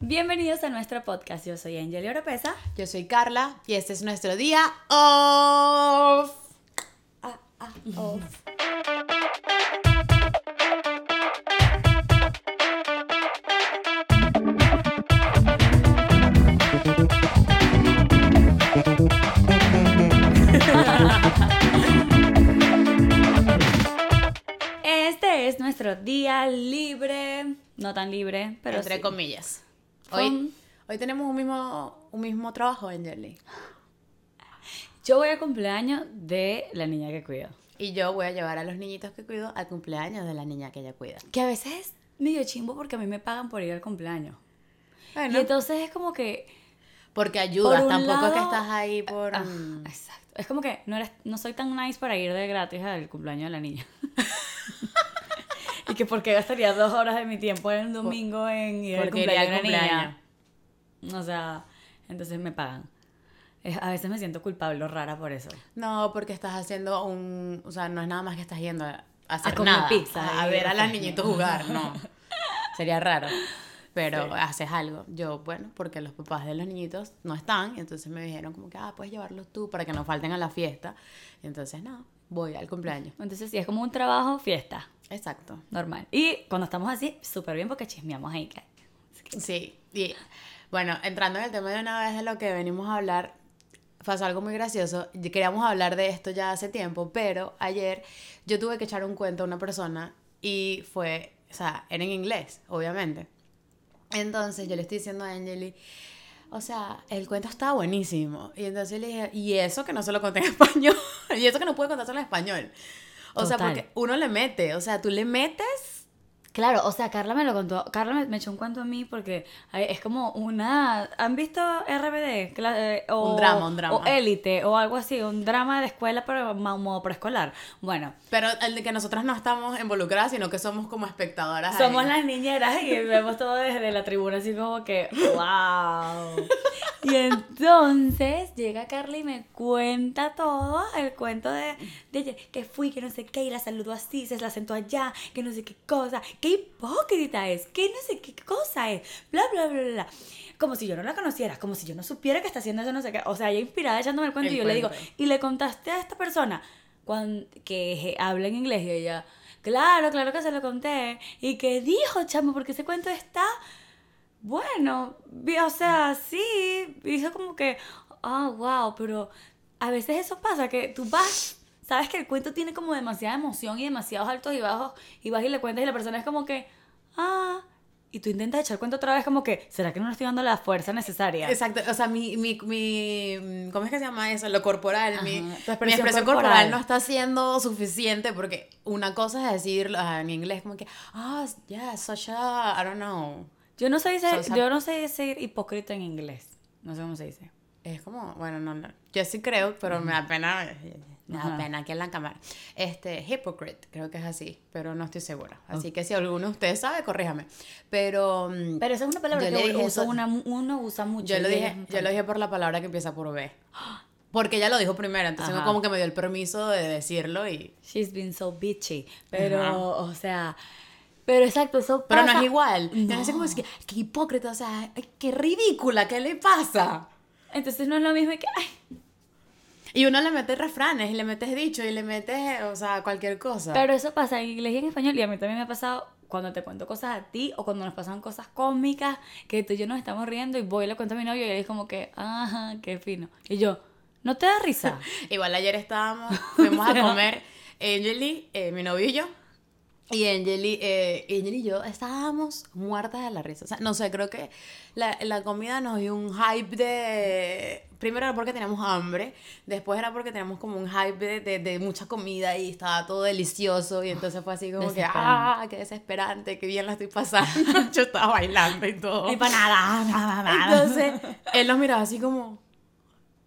Bienvenidos a nuestro podcast. Yo soy Angel Oropesa. Yo soy Carla y este es nuestro día off. Ah, ah, off. Este es nuestro día libre, no tan libre, pero entre sí. comillas. Hoy, hoy tenemos un mismo, un mismo trabajo, Angeli. Yo voy al cumpleaños de la niña que cuido. Y yo voy a llevar a los niñitos que cuido al cumpleaños de la niña que ella cuida. Que a veces es medio chimbo porque a mí me pagan por ir al cumpleaños. Bueno, Y entonces es como que... porque ayudas, por tampoco es que lado- estás ahí por... Ah, exacto. Es como que no, eres, no soy tan nice para ir de gratis al cumpleaños de la niña. y que porque gastaría dos horas de mi tiempo un domingo en ir al cumpleaños niña. O sea, entonces me pagan. A veces me siento culpable o rara por eso. No, porque estás haciendo un... O sea, no es nada más que estás yendo a hacer comer nada. pizza A y ver a refresco. niñitos jugar, no. Sería raro. Pero Sí. haces algo. Yo, bueno, porque los papás de los niñitos no están, entonces me dijeron como que, ah, puedes llevarlos tú para que no falten a la fiesta. Y entonces, no, voy al cumpleaños. Entonces sí, es como un trabajo fiesta, Exacto. normal. Y cuando estamos así, súper bien porque chismeamos ahí. Sí, y bueno, entrando en el tema de una vez de lo que venimos a hablar, pasó algo muy gracioso. Queríamos hablar de esto ya hace tiempo, pero ayer yo tuve que echar un cuento a una persona y fue, o sea, era en inglés, obviamente. Entonces yo le estoy diciendo a Angeli, o sea, el cuento estaba buenísimo. Y entonces le dije, y eso que no se lo conté en español, y eso que no pude contárselo en español. O sea, porque uno le mete, o sea, tú le metes Claro, o sea, Carla me lo contó. Carla me, me echó un cuento a mí porque es como una. ¿Han visto RBD? Eh, o, Un drama, un drama. O Élite, o algo así, un drama de escuela, pero modo preescolar. Bueno, Pero el de que nosotras no estamos involucradas, sino que somos como espectadoras. somos ahí. las niñeras y vemos todo desde la tribuna, así como que, ¡wow! Y entonces llega Carla y me cuenta todo el cuento de, de que fui, que no sé qué, y la saludó así, se la sentó allá, que no sé qué cosa, qué hipócrita es, que no sé qué cosa es, bla, bla, bla, bla. Como si yo no la conociera, como si yo no supiera que está haciendo eso, no sé qué. O sea, ella inspirada echándome el cuento El y yo le digo, cuento. y le contaste a esta persona cuan- que habla en inglés y ella, claro, claro que se lo conté. Y que dijo, chamo, porque ese cuento está bueno. O sea, sí, hizo como que, ah, wow, pero a veces eso pasa, que tú vas, sabes que el cuento tiene como demasiada emoción y demasiados altos y bajos, y vas y le cuentas y la persona es como que, ah, y tú intentas echar cuento otra vez como que, ¿será que no le estoy dando la fuerza necesaria? Exacto, o sea, mi, mi, mi, ¿cómo es que se llama eso? Lo corporal, mi, mi expresión corporal. corporal. no está siendo suficiente porque una cosa es decir ah, en inglés como que, ah, yeah, such a, I don't know. Yo no sé ser, So, yo no sé decir hipócrita en inglés. No sé cómo se dice. Es como, bueno, no, no. Yo sí creo, pero me da pena, me da pena aquí en la cámara. Este, hypocrite, creo que es así, pero no estoy segura. Así que si alguno de ustedes sabe, corríjame. Pero, mm, Pero esa es una palabra que dije usa una, uno usa mucho. Yo lo dije, yo lo dije por la palabra que empieza por B. Porque ella lo dijo primero, entonces como que me dio el permiso de decirlo y... She's been so bitchy. Pero, Ajá. o sea. Pero exacto, eso Pero no pasa- es igual. No. No. sé cómo es que, qué hipócrita, o sea, qué ridícula, ¿qué le pasa? Entonces no es lo mismo que. Ay, Y uno le mete refranes y le metes dicho y le metes, o sea, cualquier cosa. Pero eso pasa en inglés y en español. Y a mí también me ha pasado cuando te cuento cosas a ti o cuando nos pasan cosas cómicas que tú y yo nos estamos riendo y voy y le cuento a mi novio y él es como que, ajá, qué fino. Y yo, ¿no te da risa? Igual ayer estábamos, fuimos a comer, Angeli, eh, mi novio y yo. Y Angeli, eh, Angeli y yo estábamos muertas de la risa. O sea, no sé, creo que la, la comida nos dio un hype de... Primero era porque teníamos hambre, después era porque teníamos como un hype de, de, de mucha comida y estaba todo delicioso y entonces fue así como que, ah, qué desesperante, qué bien la estoy pasando. yo estaba bailando y todo. Y para nada, nada, nada. Entonces, él nos miraba así como,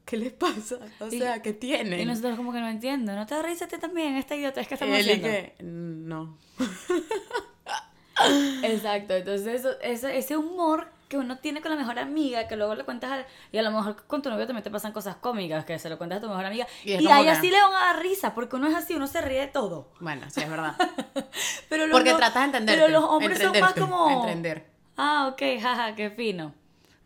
¿qué les pasa? O Y- sea, ¿qué tienen? Y nosotros como que no entiendo. ¿No te a ti también esta idiota es que estamos haciendo? que, no. Exacto, entonces eso, ese humor que uno tiene con la mejor amiga, que luego le cuentas al, y a lo mejor con tu novio también te pasan cosas cómicas, que se lo cuentas a tu mejor amiga, Y y, a como ella que- sí le van a dar risa, porque uno es así, uno se ríe de todo. Bueno, sí, es verdad. Pero los Porque tratas de entender. Pero los hombres son más como... Entender. Ah, ok, jaja, qué fino.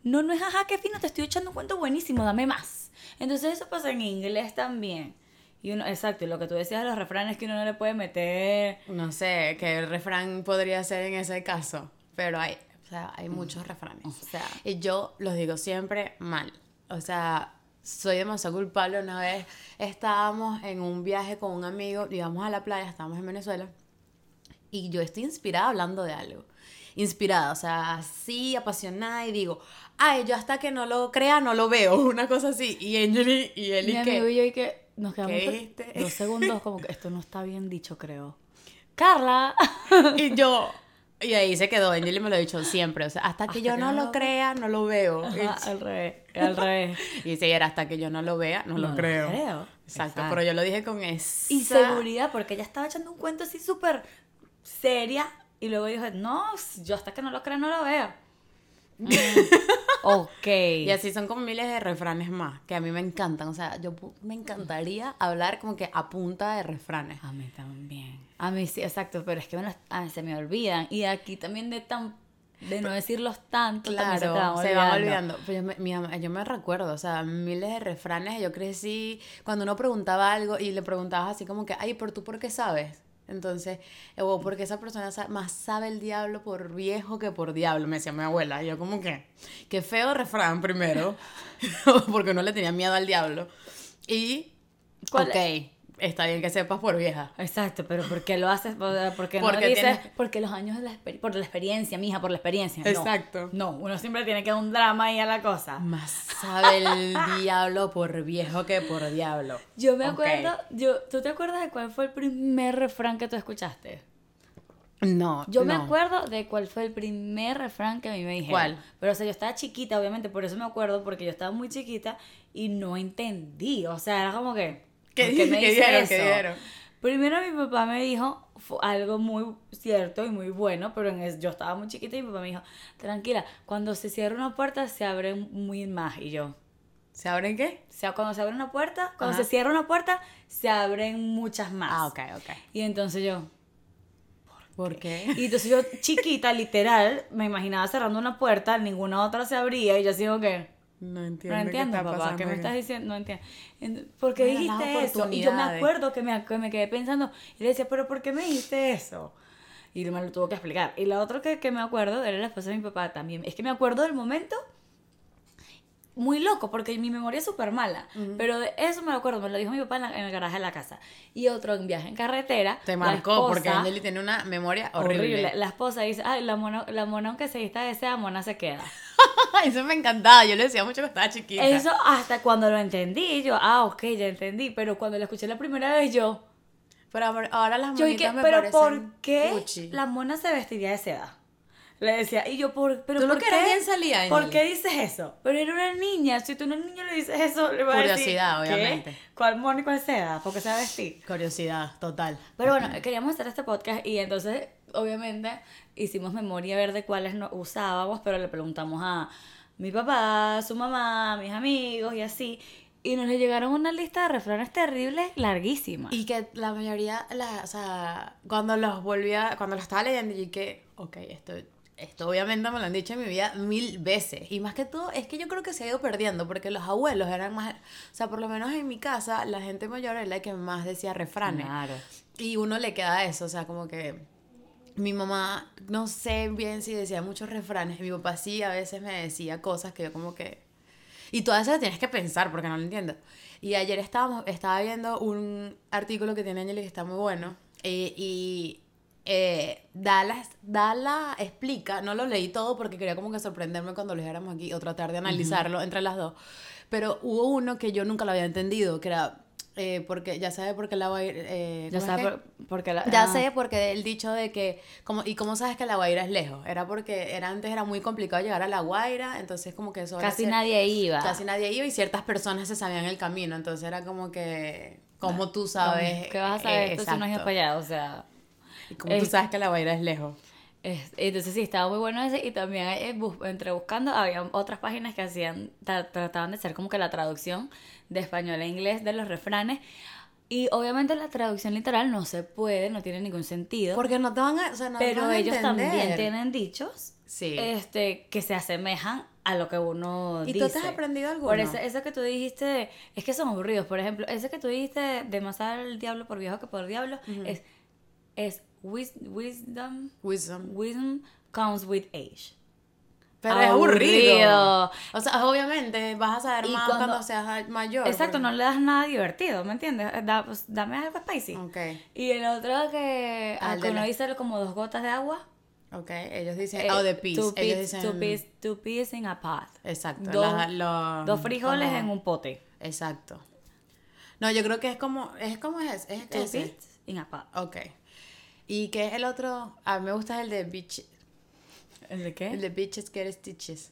No, no es jaja, qué fino, te estoy echando un cuento buenísimo, dame más. Entonces eso pasa en inglés también. Y uno, exacto, y lo que tú decías de los refranes que uno no le puede meter. No sé, el refrán podría ser en ese caso, pero hay, sea, hay muchos refranes. O sea, Y yo los digo siempre mal. O sea, soy demasiado culpable. Una vez estábamos en un viaje con un amigo, íbamos a la playa, estábamos en Venezuela, y yo estoy inspirada hablando de algo. Inspirada, o sea, así, apasionada, y digo, ay, yo hasta que no lo crea, no lo veo, una cosa así. Y Angeli y él mi y amigo y que. yo y que nos quedamos ¿Qué dijiste? dos segundos como que esto no está bien dicho, creo. Carla. Y yo. Y ahí se quedó, Angeli me lo ha dicho siempre, o sea, hasta que Hasta yo que no no lo lo crea, no lo veo. Ajá, al revés, al revés. Y dice, y era hasta que yo no lo vea, no, No lo lo creo. creo. Exacto, Exacto. pero yo lo dije con esa... Y seguridad, porque ella estaba echando un cuento así súper seria. Y luego dijo, no, yo hasta que no lo crea no lo veo. Mm, ok. Y así son como miles de refranes más, que a mí me encantan. O sea, yo me encantaría hablar como que a punta de refranes. A mí también. A mí sí, exacto, pero es que me los- a mí se me olvidan. Y aquí también de tan de no decirlos tanto, se, Claro, se van olvidando. olvidando. Pero yo me, mi yo me recuerdo, o sea, miles de refranes. Yo crecí cuando uno preguntaba algo y le preguntabas así como que, ay, ¿pero tú por qué sabes? Entonces, o porque esa persona más sabe el diablo por viejo que por diablo, me decía mi abuela. Y yo como que, qué feo refrán primero, porque no le tenía miedo al diablo. Y, ¿Cuál ok, está bien que sepas por vieja. Exacto, pero ¿por qué lo haces? ¿Por- Porque no Porque dices, tienes- porque los años de la por la experiencia, mija, por la experiencia. Exacto. No, uno siempre tiene que dar un drama ahí a la cosa. Más sabe el diablo por viejo que por diablo. Yo me acuerdo, yo, ¿tú te acuerdas de cuál fue el primer refrán que tú escuchaste? No, Yo me acuerdo de cuál fue el primer refrán que a mí me dijeron. ¿Cuál? Pero, o sea, yo estaba chiquita, obviamente, por eso me acuerdo, porque yo estaba muy chiquita y no entendí. O sea, era como que. ¿Qué ¿por di- me qué dice dijeron? eso? ¿Qué dijeron? Primero mi papá me dijo fue algo muy cierto y muy bueno, pero en es- yo estaba muy chiquita y mi papá me dijo, tranquila, cuando se cierra una puerta se abren muy más. Y yo, ¿Se abren qué? o sea, cuando se abre una puerta, cuando Ajá. se cierra una puerta, se abren muchas más. Ah, ok, ok. Y entonces yo, ¿Por qué? y entonces yo, chiquita, literal, me imaginaba cerrando una puerta, ninguna otra se abría y yo así como que, No entiendo. no qué entiendo, está papá, ¿qué me estás diciendo? No entiendo. Ent- ¿Por qué Mira las dijiste eso? Y yo me acuerdo que me, que me quedé pensando y le decía, ¿pero por qué me dijiste eso? Y me lo tuvo que explicar. Y la otra que, que me acuerdo era la esposa de mi papá también. Es que me acuerdo del momento muy loco, porque mi memoria es súper mala. Pero de eso me lo acuerdo, me lo dijo mi papá en, la- en el garaje de la casa. Y otro en viaje en carretera. Te marcó porque esposa- Angeli tiene una memoria horrible. horrible. La esposa dice, ay, la mona, la mona aunque se vista de seda, mona se queda. Eso me encantaba. Yo le decía mucho que estaba chiquita. Eso hasta cuando lo entendí, yo, ah, ok, ya entendí. Pero cuando lo escuché la primera vez, yo, Pero ahora- las yo monitas dije, me pero parecen ¿por qué Gucci. la mona se vestiría de seda? Le decía, y yo, por, pero Tú lo ¿por que qué? bien salida, ¿Por qué dices eso? Pero era una niña, si tú a una niña le dices eso, le va a decir, Curiosidad, ¿qué? obviamente. ¿Cuál mona y cuál seda? ¿Por qué se va a vestir? Curiosidad, total. Pero bueno, queríamos hacer este podcast y entonces, obviamente, hicimos memoria a ver de cuáles no usábamos, pero le preguntamos a mi papá, su mamá, mis amigos y así. Y nos le llegaron una lista de refranes terribles larguísima. Y que la mayoría, la, o sea, cuando los volvía, cuando los estaba leyendo, y que, ok, esto, esto obviamente me lo han dicho en mi vida mil veces. Y más que todo, es que yo creo que se ha ido perdiendo, porque los abuelos eran más, o sea, por lo menos en mi casa, la gente mayor era la que más decía refranes. Claro. Y uno le queda eso, o sea, como que mi mamá, no sé bien si decía muchos refranes, mi papá sí a veces me decía cosas que yo como que... Y todas esas tienes que pensar porque no lo entiendo. Y ayer estábamos, estaba viendo un artículo que tiene Angeli que está muy bueno eh, y eh, da, la, da la- explica, no lo leí todo porque quería como que sorprenderme cuando lo dijéramos aquí o tratar de analizarlo entre las dos, pero hubo uno que yo nunca lo había entendido, que era... eh, porque ya sabe por qué la Guaira eh, Ya ¿cómo es que? por- porque la, Ya ah, sé porque el dicho de que como y cómo sabes que la Guaira es lejos, era porque era antes era muy complicado llegar a la Guaira, entonces como que eso Casi nadie iba. casi nadie iba y ciertas personas se sabían el camino, entonces era como que como tú sabes ¿Qué vas a saber eh, esto si no exacto. para allá? O sea... Y como tú Es- sabes que la Guaira es lejos. Es- entonces sí, estaba muy bueno ese y también eh, bus- entre buscando había otras páginas que hacían, tra- trataban de hacer como que la traducción de español a inglés de los refranes y obviamente la traducción literal no se puede, no tiene ningún sentido, Porque no te van a, o sea, no pero van a ellos también tienen dichos Sí. este, que se asemejan a lo que uno ¿Y dice. tú te has aprendido alguno? Por eso, eso que tú dijiste, es que son aburridos. Por ejemplo, ese que tú dijiste de masar al diablo por viejo que por diablo, es, es wis- wisdom, Wisdom. wisdom comes with age. Pero es aburrido. Aburrido. O sea, obviamente vas a saber Y más cuando- cuando, seas mayor. Exacto, porque- no le das nada divertido, ¿me entiendes? Da- pues, dame algo spicy. Ok, Y el otro que, Ah, que uno dice como dos gotas de agua. ok. Ellos dicen, eh, oh, de peas. Two Ellos dicen, two peas, two peas in a pot. exacto. Dos, la- lo- dos frijoles como- en un pote. Exacto. No, yo creo que es como, es como es, es Two peas in a pot. Ok. ¿Y qué es el otro? A mí me gusta el de bitch, ¿El de qué? el de bitches get stitches.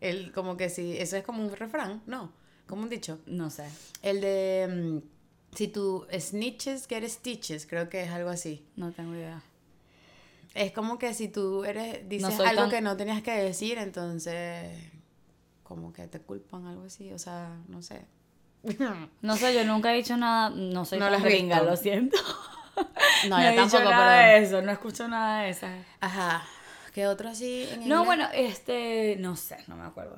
El, como que si, eso es como un refrán, no, como un dicho. No sé. El de, mm, si tú snitches get stitches, creo que es algo así. No tengo idea. Es como que si tú eres, dices soy algo tan- que no tenías que decir, entonces, como que te culpan, algo así, o sea, no sé. No sé, yo nunca he dicho nada. No soy No tan gringa, lo siento. No, he yo dicho tampoco, nada pero... de eso, no escucho nada de eso. Ajá. ¿Qué otro así en No, inglés? bueno, este. No sé, no me acuerdo.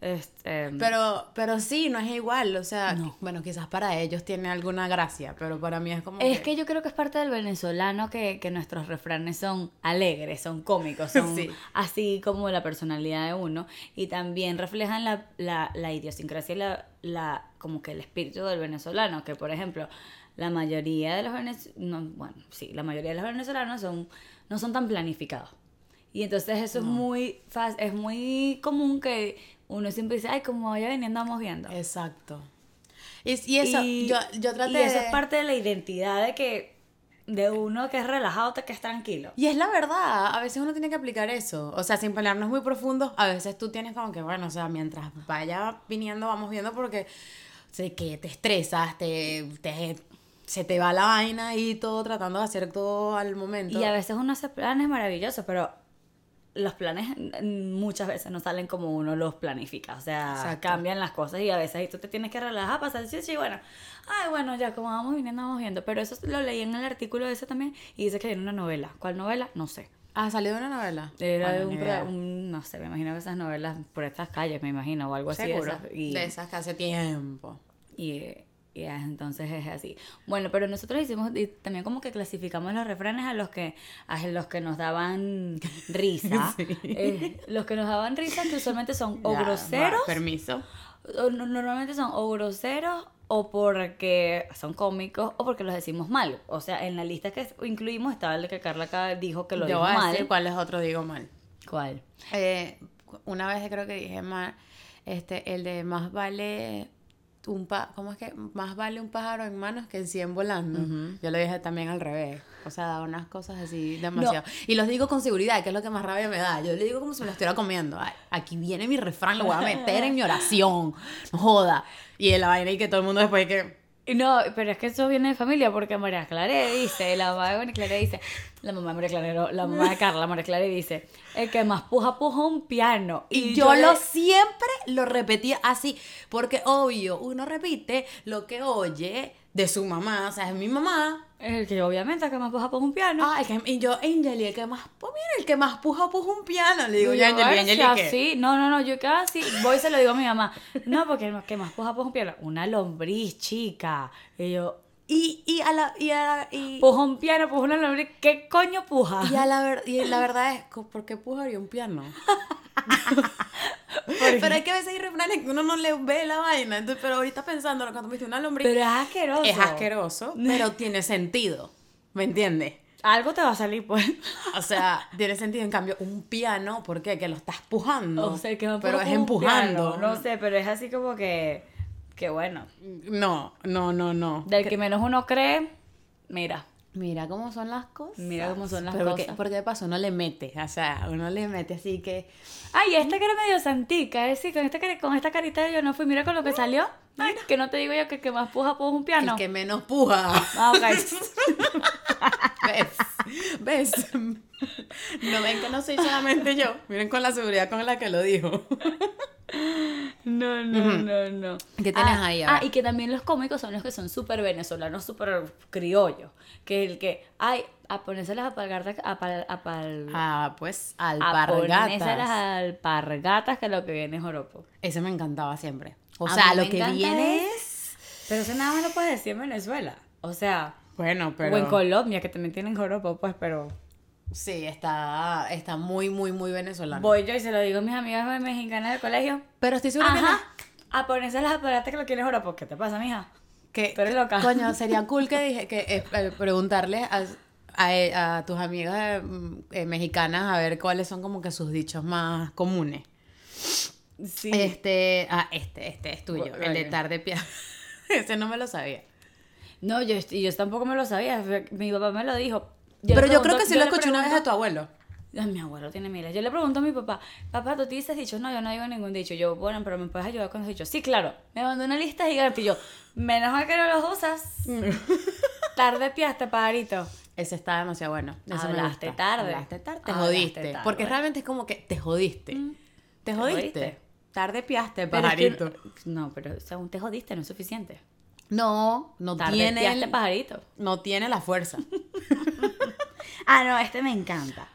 Este. Pero, pero sí, no es igual, o sea, No. bueno, quizás para ellos tiene alguna gracia, pero para mí es como Es que yo creo que es parte del venezolano que, que nuestros refranes son alegres, son cómicos, son Sí. así como la personalidad de uno y también reflejan la, la, la idiosincrasia y la, la, como que el espíritu del venezolano, que por ejemplo la mayoría de los venezolanos, bueno, sí, la mayoría de los venezolanos son, no son tan planificados. Y entonces eso es muy fácil, es muy común que uno siempre dice, ay, como vaya viniendo vamos viendo. Exacto. Y, y eso, Y- yo, yo traté y eso de- es parte de la identidad de que de uno que es relajado, que es tranquilo. Y es la verdad, a veces uno tiene que aplicar eso. O sea, sin pelearnos muy profundos, a veces tú tienes como que, bueno, o sea, mientras vaya viniendo, vamos viendo porque sé que te estresas, te, te- se te va la vaina y todo tratando de hacer todo al momento. Y a veces uno hace planes maravillosos, pero los planes muchas veces no salen como uno los planifica. O sea, Exacto. cambian las cosas y a veces ahí tú te tienes que relajar, pasar sí, sí, bueno. Ay, bueno, ya como vamos viniendo, vamos viendo. Pero eso lo leí en el artículo ese también y dice que viene una novela. ¿Cuál novela? No sé. Ah, salió de una novela. Era de un, no sé, me imagino que esas novelas por estas calles, me imagino, o algo así. de esas, y, De esas que hace tiempo. Y, y ah, entonces es así. Bueno, pero nosotros hicimos y también como que clasificamos los refranes a los que a los que nos daban risa. Sí. Eh, los que nos daban risa que usualmente son o Ya, groseros, permiso. o no- normalmente son o groseros o porque son cómicos o porque los decimos mal. O sea, en la lista que incluimos estaba el de que Carla acá dijo que lo Yo dijo voy a mal. decir cuál es otro digo mal. ¿Cuál? Eh, una vez creo que dije mal, este, el de más vale un pa ¿cómo es que? Más vale un pájaro en manos que en 100 volando. Yo lo dije también al revés. O sea, unas cosas así demasiado. Y los digo con seguridad, que es lo que más rabia me da. Yo le digo como si me lo estuviera comiendo. Ay, aquí viene mi refrán, lo voy a meter en mi oración. No joda. Y en la vaina y que todo el mundo después que No, pero es que eso viene de familia porque María Clara dice, la mamá de María Clara dice, la mamá de María Clara, no, la mamá de Carla, María Clara dice, el que más puja puja un piano. Y, yo, le- lo siempre lo repetía así, porque obvio, uno repite lo que oye de su mamá, o sea, es mi mamá. El que obviamente el que más puja puja un piano. Ah, el que- y yo, Angeli, el que más, pues mira, el que más puja, puja un piano. Le digo, yo, Angeli, "Ay, Angeli, ¿qué? así. No, no, no, yo casi voy y se lo digo a mi mamá. No, porque el que más puja puja un piano. Una lombriz, chica. Y yo, Y, y a la, y a la, y, puja un piano, puja una lombriz. ¿Qué coño puja? y a la, ver- y la verdad es, ¿por qué pujaría un piano? pero es que a veces hay refranes que uno no le ve la vaina, entonces, pero ahorita pensando, cuando me dice una lombriz, Pero es asqueroso. es asqueroso, pero tiene sentido, ¿me entiendes? Algo te va a salir, pues. O sea, tiene sentido. En cambio, un piano, ¿por qué? Que lo estás pujando. O sea, que me Pero es empujando. piano. No sé, pero es así como que, que bueno. No, no, no, no. Del que menos uno cree, mira. Mira cómo son las cosas. Mira cómo son las Pero cosas. Porque de paso uno le mete, o sea, uno le mete así que... Ay, esta que era medio santica, es decir, con esta, con esta carita yo no fui, mira con lo que salió. Ay, que no te digo yo que el que más puja puja un piano. El que menos puja. Ah, ok. ¿Ves? ¿Ves? No ven que no soy solamente yo. Miren con la seguridad con la que lo dijo. No, no, no, no. ¿Qué tienes Ah, ahí? A Ah, y que también los cómicos son los que son súper venezolanos, súper criollos. Que el que, ay, a ponerse las alpargatas, apal, apal, Ah, pues a ponerse las alpargatas. alpargatas que lo que viene es joropo. Ese me encantaba siempre. O A sea, lo que viene es- es... Pero eso nada más lo puedes decir en Venezuela. O sea, Bueno, pero... o en Colombia, que también tienen joropo, pues, pero... Sí, está, está muy, muy, muy venezolano. Voy yo y se lo digo a mis amigas mexicanas del colegio. Pero estoy segura Ajá, a ponerse las aparatas que lo quieren joropo. ¿Qué te pasa, mija? que, que Tú eres loca. Coño, sería cool que dije que eh, eh, preguntarle a, a, a tus amigas eh, mm, eh, mexicanas a ver cuáles son como que sus dichos más comunes. Sí. Este, ah, este, este es tuyo, Bueno, el de tarde pie. Ese no me lo sabía. No, yo, yo tampoco me lo sabía. Mi papá me lo dijo. Pero yo creo que sí lo escuché una vez pregunto- tu abuelo. Ay, mi abuelo tiene miles. Yo le pregunto a mi papá, papá, ¿tú dices dichos? No, yo no digo ningún dicho. Yo, bueno, pero ¿me puedes ayudar con los dichos? Sí, claro. Me mandó una lista gigante y yo, menos mal que no los usas. Tarde piaste, pajarito. Ese está demasiado bueno. Hablaste tarde. Hablaste tarde. Te Hablaste jodiste. tarde. Porque realmente es como que te jodiste. Te jodiste. jodiste. Tarde piaste, Pero es que- pajarito. no, pero según te jodiste, no es suficiente. No, no tiene, el- pajarito. no tiene la fuerza. Ah, no, este me encanta.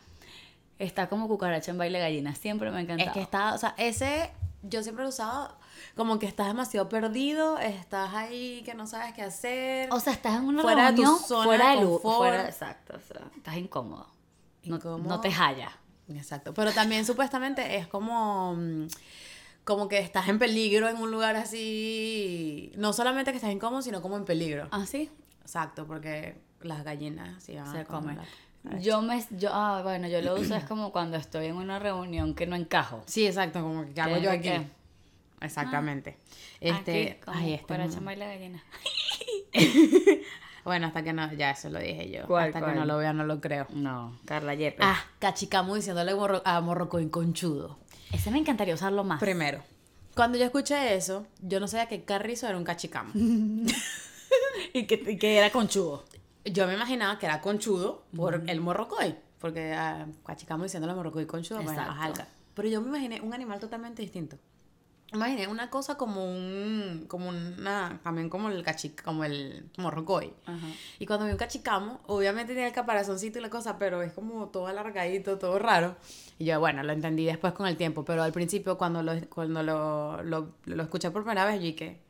Está como cucaracha en baile gallina. Siempre me encanta. es que está, o sea, ese yo siempre lo usaba como que estás demasiado perdido, estás ahí que no sabes qué hacer. O sea, estás en una Fuera de tu zona fuera de luz, fuera, exacto, o sea, estás incómodo. No, Incómodo. no te halla. Exacto, pero también supuestamente es como mm, como que estás en peligro en un lugar así, no solamente que estás incómodo, sino como en peligro. ¿Ah, sí? Exacto, porque las gallinas se van Se a comer come. la- Yo me, yo, ah, bueno, yo lo uso es como cuando estoy en una reunión que no encajo. Sí, exacto, como que ¿qué hago ¿Qué- yo aquí. qué? Este, este, Aquí, ay, este no- en baile gallina. Bueno, hasta que no, ya eso lo dije yo. ¿Cuál, hasta cuál? que no lo vea no lo creo. No, Carla Yepes. Ah, cachicamo diciéndole morro- a morrocoin conchudo. Ese me encantaría usarlo más. Primero, cuando yo escuché eso, yo no sabía que Carrizo era un cachicamo. y, que, y que era conchudo. Yo me imaginaba que era conchudo por el morrocoy, porque ah, cachicamo diciéndole morrocoy conchudo, ajá. Pero yo me imaginé un animal totalmente distinto. Imaginé una cosa como un, como una, también como el cachic, como el morrocoy. Y cuando vi un cachicamo, obviamente tiene el caparazoncito y la cosa, pero es como todo alargadito, todo raro. Y yo, bueno, lo entendí después con el tiempo, pero al principio cuando lo, cuando lo, lo, lo escuché por primera vez, yo dije,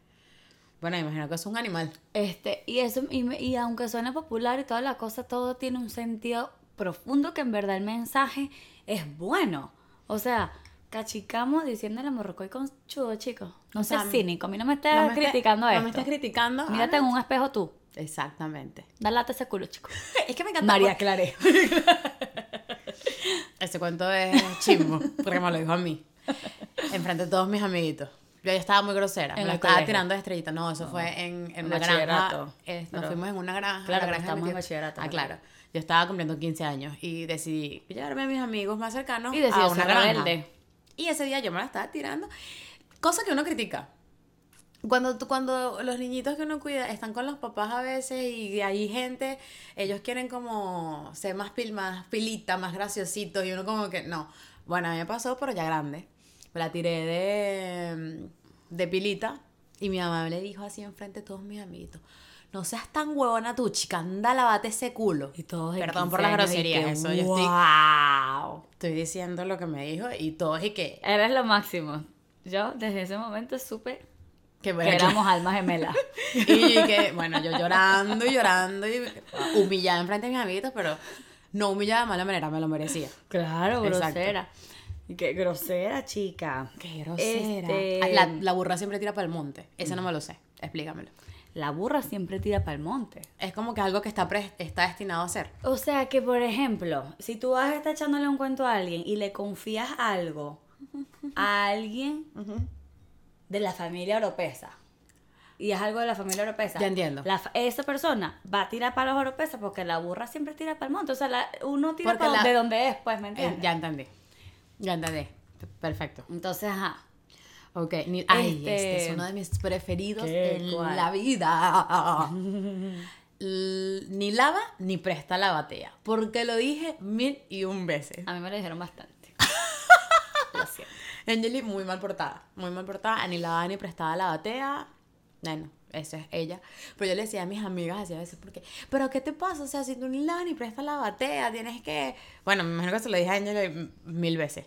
bueno, imagino que es un animal. Este, y eso, y, y aunque suene popular y toda la cosa, todo tiene un sentido profundo que en verdad el mensaje es bueno. O sea, cachicamos diciéndole morrocoy con chudo, chicos. No O sea, seas cínico, a mí no me No estés- criticando No esto. me estés criticando. Mírate Ah, en un espejo tú. Exactamente. Dale ese culo, chico. Es que me encanta. María Claré. Ese cuento es chismo, porque me lo dijo a mí. Enfrente de todos mis amiguitos. Yo ya estaba muy grosera. En me estaba colegio. tirando de estrellita. No, eso fue en, una granja. Eh, nos fuimos en una granja. Claro, granja estamos en bachillerato, Ah, ¿no? claro. Yo estaba cumpliendo 15 años y decidí llevarme a mis amigos más cercanos Y a una granja. rebelde. Y ese día yo me la estaba tirando. Cosa que uno critica. Cuando, tú- cuando los niñitos que uno cuida están con los papás a veces y hay gente, ellos quieren como ser más, pil, más pilita, más graciositos y uno como que no. Bueno, a mí me pasó, pero ya grande. Me la tiré de, de pilita y mi mamá le dijo así enfrente de todos mis amiguitos. No seas tan huevona tú, chica, anda, lavate ese culo. Y todos en Perdón 15 por las groserías, que, eso yo estoy, ¡Wow! estoy diciendo lo que me dijo y todos y que, Eres lo máximo. Yo desde ese momento supe que, que éramos almas gemelas. Y que, bueno, yo llorando y llorando y humillada enfrente de mis amiguitos, pero no humillada de mala manera, me lo merecía. Claro, grosera. Y Qué grosera, chica. Qué grosera. Este, Ah, La, la burra siempre tira para el monte. Ese no me lo sé. Explícamelo. La burra siempre tira para el monte. Es como que algo que está, pre- está destinado a ser. O sea que, por ejemplo, si tú vas a estar echándole un cuento a alguien y le confías algo a alguien de la familia oropesa, y es algo de la familia oropesa, Ya entiendo. la esa persona va a tirar para los oropesas porque la burra siempre tira para el monte. O sea, la- uno tira para la- de donde es, pues, ¿me Eh, entiendes? ya entendí. Ya entendí. Perfecto. Entonces, ajá. Ok. Ni, ay, Este- este es uno de mis preferidos en la vida. Ni lava ni presta la batea. Porque lo dije mil y un veces. A mí me lo dijeron bastante. Lo siento. Angeli muy mal portada, muy mal portada. Ni la daba ni prestada la batea. Bueno, esa es ella. Pero yo le decía a mis amigas así a veces, porque, ¿pero qué te pasa? O sea, si tú ni la ni prestas la batea, tienes que. Bueno, me imagino que se lo dije a Angeli mil veces.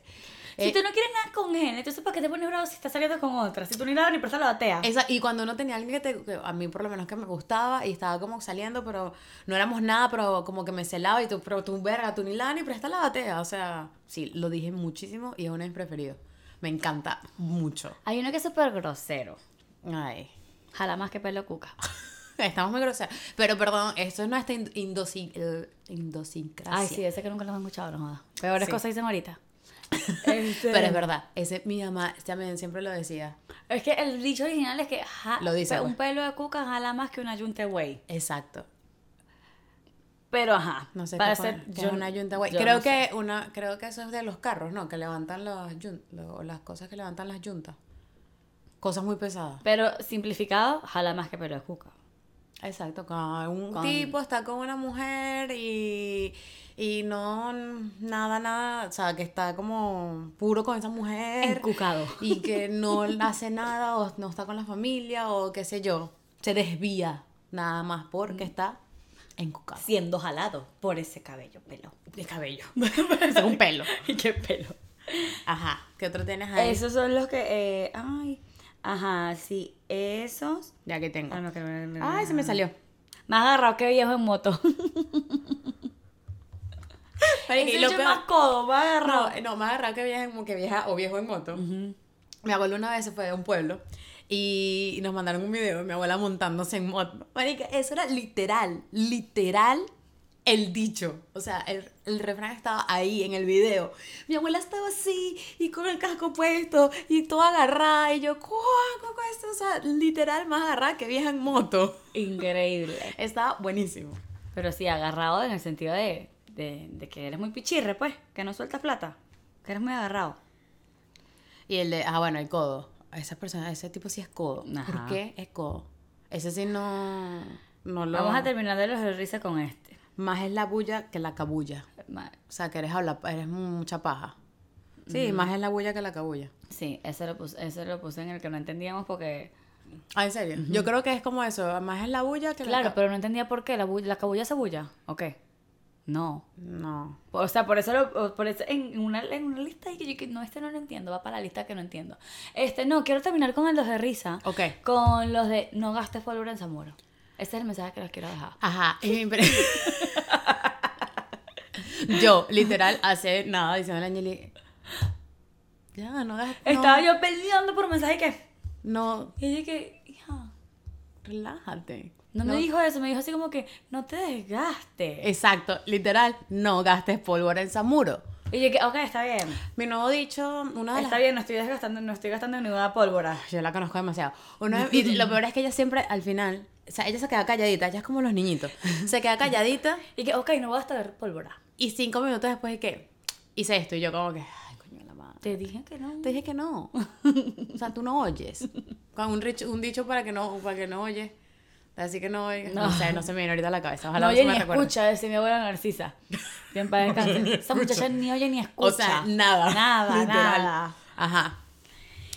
Si Eh, tú no quieres nada con él, entonces ¿para qué te pones bravo si estás saliendo con otra? Si tú ni la ni prestas la batea. Esa, y cuando uno tenía alguien que, te, que a mí por lo menos que me gustaba y estaba como saliendo, pero no éramos nada, pero como que me celaba y tú, pero tú, verga, tú ni la ni presta la batea. O sea, sí, lo dije muchísimo y es uno de mis preferidos. Me encanta mucho. Hay uno que es súper grosero. Ay. Jala más que pelo cuca. Estamos muy groseros. Pero perdón, eso es nuestra ind- indosi- idiosincrasia. Ay, sí, ese que nunca lo hemos escuchado, no jodas. Peores Sí. cosas dicen ahorita. Este, Pero es verdad, ese mi mamá también siempre lo decía. Es que el dicho original es que ja- Lo dice, pe- pues. un pelo de cuca jala más que una yunta güey. Exacto. Pero ajá. No sé para yo- es una yunta güey. Creo no sé. que una, creo que eso es de los carros, ¿no? Que levantan las yun- lo- las cosas que levantan las yuntas. Cosas muy pesadas. Pero simplificado, jala más que pelo de cuca. Exacto, cuando un Con- tipo está con una mujer y, y no nada, nada, o sea, que está como puro con esa mujer. Encucado. Y que no hace nada o no está con la familia o qué sé yo. Se desvía nada más porque está encucado. Siendo jalado por ese cabello, pelo. De cabello. es un pelo. ¿Y qué pelo? Ajá. ¿Qué otro tienes ahí? Esos son los que. eh, ay. Ajá, sí. Esos. Ya que tengo. Ah, no, que Ay, se me salió. Más agarrado que viejo en moto. Marica, y Ese lo hecho peor- más codo, más agarrado. No, no, más agarrado que vieja, que vieja o viejo en moto. Mi abuelo una vez se fue de un pueblo y nos mandaron un video de mi abuela montándose en moto. Marica, eso era literal, literal el dicho. O sea, el, el refrán estaba ahí en el video. Mi abuela estaba así y con el casco puesto y toda agarrada y yo, ¿cuál, cuál, cuál esto? O sea, literal más agarrada que vieja en moto. Increíble. Estaba buenísimo. Pero sí, agarrado en el sentido de, de, de que eres muy pichirre, pues. Que no sueltas plata. Que eres muy agarrado. Y el de, ah, bueno, el codo. Esa persona, ese tipo sí es codo. Ajá. ¿Por qué es codo? Ese sí no, no lo... Vamos a terminar de los de risa con este. Más es la bulla que la cabulla. O sea, que eres, habla, eres mucha paja. Sí, más es la bulla que la cabulla. Sí, ese lo, puse, ese lo puse en el que no entendíamos porque... Ah, ¿en serio? Yo creo que es como eso. Más es la bulla que la Claro, pero no entendía por qué. ¿La, bu- la cabulla se bulla? ¿O qué? No. No. O sea, por eso, lo- por eso en, una, en una lista y que yo que no, este no lo entiendo, va para la lista que no entiendo. Este, no, quiero terminar con el los de risa. Ok. Con los de no gastes pólvora en Zamora. Ese es el mensaje que les quiero dejar. Ajá. pre- yo, literal, hace nada diciendo a Angeli... Ya, no hagas... Estaba no, yo peleando por mensaje que... No, Y ella que, hija, relájate. no, me dijo eso, me dijo así como que, no te desgastes. Exacto, literal, no gastes pólvora en Zamuro. Y yo que, ok, está bien. Mi nuevo dicho, una de Está las... bien, no estoy desgastando, no estoy gastando ni una pólvora. Yo la conozco demasiado. Uno de- y lo peor es que ella siempre, al final, o sea, ella se queda calladita, ella es como los niñitos. Se queda calladita Y que, ok, no voy a gastar pólvora. Y cinco minutos después de que hice esto y yo como que, ay, coño la madre. Te dije que no. Te dije que no. O sea, tú no oyes. Con un, rich- un dicho para que no, para que no oyes. Así que no. No. No. sé, no se me viene ahorita a la cabeza. Ojalá no oye ni recuerde. escucha, decía mi abuela Narcisa. Bien para descansar. Esa muchacha ni oye ni escucha. O sea, nada. Nada, Literal. nada. Ajá.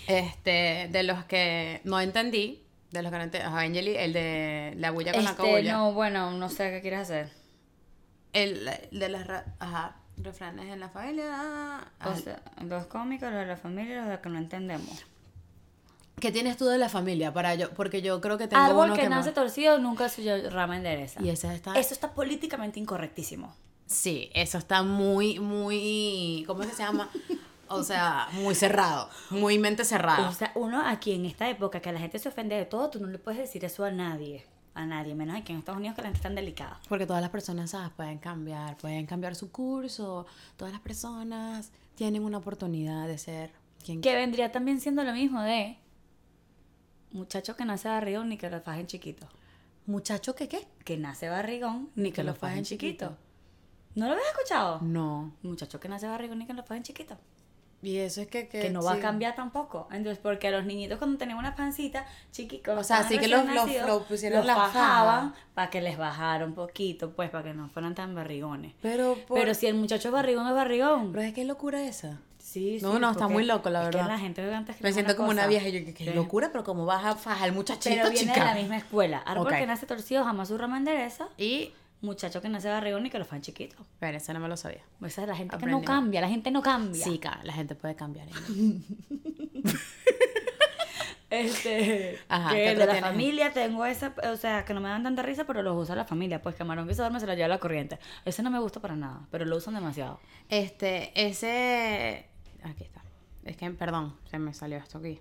Este, de los que no entendí, de los que no entendí, ajá, Angeli, el de la bulla con la Este, cabulla. no, bueno, no sé qué quieres hacer. El de las, ajá, refranes en la familia. O ajá. sea, los cómicos, los de la familia, los de que no entendemos. ¿Qué tienes tú de la familia para yo? Porque yo creo que tengo Árbol uno que, que nace más- torcido nunca suyo rama endereza. Y ese está... Eso está políticamente incorrectísimo. Sí, eso está muy, muy... ¿Cómo es que se llama? O sea, muy cerrado. Muy mente cerrada. O sea, uno aquí en esta época que la gente se ofende de todo, tú no le puedes decir eso a nadie. A nadie, menos aquí en Estados Unidos que la gente es tan delicada. Porque todas las personas, ¿sabes? Pueden cambiar, pueden cambiar su curso. Todas las personas tienen una oportunidad de ser quien Que vendría también siendo lo mismo de muchacho que nace barrigón ni que lo fajen chiquito. ¿Muchacho que qué? Que nace barrigón ni que, Que lo fajen chiquito. chiquito. ¿No lo habías escuchado? No. Muchacho que nace barrigón ni que lo fajen chiquito. Y eso es que... Que, Que no va a cambiar tampoco. Entonces, porque a los niñitos cuando tenían una pancita chiquitos, O sea, sí que los- los- los pusieron la fajaban faja. para que les bajara un poquito, pues, para que no fueran tan barrigones. Pero, por... Pero si el muchacho es barrigón, es barrigón. Pero es que locura esa. Sí, No, sí, no, está porque muy loco, la es que verdad. la gente antes Me siento como una vieja y yo, qué locura, pero como vas a fajar el muchachito, Pero viene chica. de la misma escuela. Árbol Ok. que nace torcido jamás su rama endereza. Y, Muchacho que nace barrigón y que lo fan chiquito. pero eso no me lo sabía. Esa es la gente que Aprendí. no cambia, la gente no cambia. Sí, la gente puede cambiar. Este, Ajá, ¿qué que de la tienes? familia tengo esa, o sea, que no me dan tanta risa, pero los usa la familia. Pues camarón que se duerme se lo lleva la corriente. Ese no me gusta para nada, pero lo usan demasiado. Este, ese. Aquí está. Es que, perdón, se me salió esto aquí.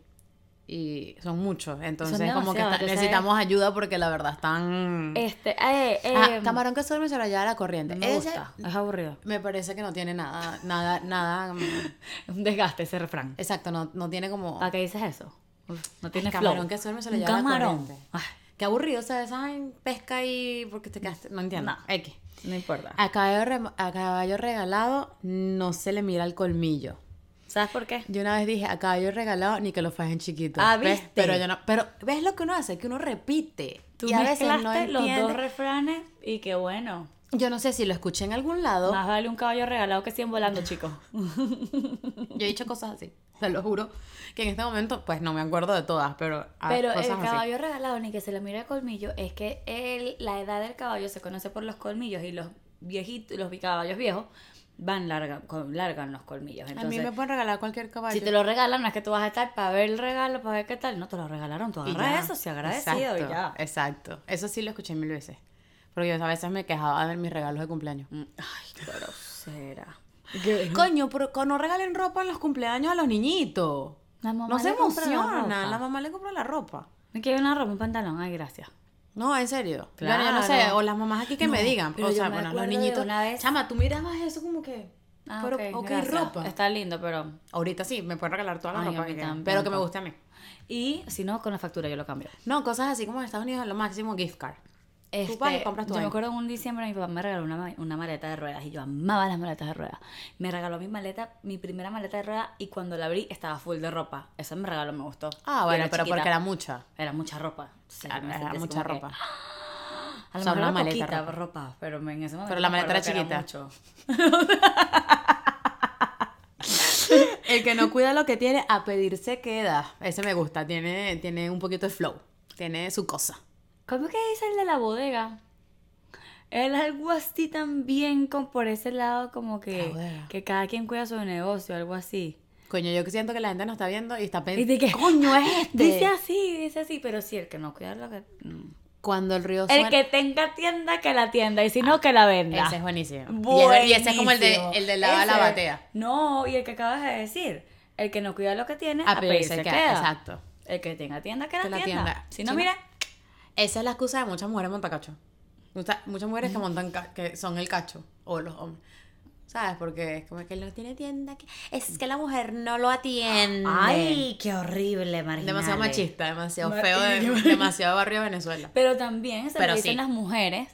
Y son muchos. Entonces, como que demasiados, está- entonces- necesitamos ayuda porque la verdad están. Este, eh, eh, Ah, camarón que duerme se lo lleva la corriente. me Ese gusta, es aburrido. me parece que no tiene nada, nada, nada. mm, Es un desgaste ese refrán. Exacto, no, no tiene como. ¿Para qué dices eso? No tiene Ay, camarón flow. que duerme se lo lleva la camarón. corriente. Ay, Qué aburrido, o sea, esa pesca y porque te quedaste. No entiendo. No. X. no importa. A caballo, re- a caballo regalado no se le mira el colmillo. ¿Sabes por qué? Yo una vez dije, a caballo regalado ni que lo fajen chiquito. Ah, ¿Ves? ¿viste? Pero yo no. Pero, ¿ves lo que uno hace? Que uno repite. Tú y a veces no los dos refranes y qué bueno. Yo no sé si lo escuché en algún lado. Más vale un caballo regalado que 100 volando, chicos. Yo he dicho cosas así. Te lo juro. Que en este momento, pues no me acuerdo de todas, pero. ah, Pero el cosas así. caballo regalado, ni que se le mire el colmillo, es que el, la edad del caballo se conoce por los colmillos y los viejitos, los caballos viejos van larga, con- largan los colmillos. A Entonces, mí me pueden regalar cualquier caballo. si te lo regalan, no es que tú vas a estar para ver el regalo, para ver qué tal. No, te lo regalaron, tú agarras eso, si agradecido exacto, y ya. Exacto. Eso sí lo escuché mil veces. Porque yo a veces me quejaba de mis regalos de cumpleaños. Mm, Ay, qué grosera. Coño, pero no regalen ropa en los cumpleaños a los niñitos. La mamá No se compra la. La mamá le compra la ropa. Me quiero una ropa, un pantalón. Ay, gracias. No, en serio. Claro. yo no sé. O las mamás aquí que No, me digan. O sea, bueno, los niñitos. una vez- Chama, tú mirabas eso como que. Ah, pero, ok, ok, gracias. ropa. Está lindo, pero... Ahorita sí, me pueden regalar toda la Ay, ropa que quieran. Pero que me guste a mí. Y si no, con la factura yo lo cambio. No, cosas así como en Estados Unidos lo máximo gift card. Este, Tú vas y compras tu yo me acuerdo en un diciembre mi papá me regaló una, una maleta de ruedas y yo amaba las maletas de ruedas. Me regaló mi maleta, mi primera maleta de ruedas y cuando la abrí estaba full de ropa. Esa me regaló, me gustó. Ah, bueno, pero chiquita. porque era mucha. Era mucha ropa. Era mucha como que, ropa. A lo Solo mejor la era maleta poquita ropa. ropa. pero en ese momento Pero la maleta era chiquita. mucho. El que no cuida lo que tiene, a pedir se queda. Ese me gusta, tiene, tiene un poquito de flow. Tiene su cosa. ¿Cómo que dice el de la bodega? Él algo así también con por ese lado como que, que cada quien cuida su negocio, algo así. Coño, yo que siento que la gente no está viendo y está ¿Y pensando. qué? Coño, es este. Dice así, dice así, pero sí, el que no cuida lo que... Cuando el río El suena. que tenga tienda, que la tienda, y si no, que la venda. Ese es buenísimo. Y, es- y ese es como el de, Buenísimo. el de la, batea. No, y el que acabas de decir, el que no cuida lo que tiene, A pedir se queda, exacto. El que tenga tienda, que la, Que la tienda. tienda. Si no, Si no- mira, Esa es la excusa de muchas mujeres montacacho. Mucha- muchas mujeres que montan que son el cacho o los hombres. ¿Sabes? Porque es como que él no tiene tienda. que- Es que la mujer no lo atiende. ay, qué horrible, marginales. demasiado machista, demasiado Ma- feo, de- demasiado barrio de Venezuela. Pero también se Pero dicen sí. las mujeres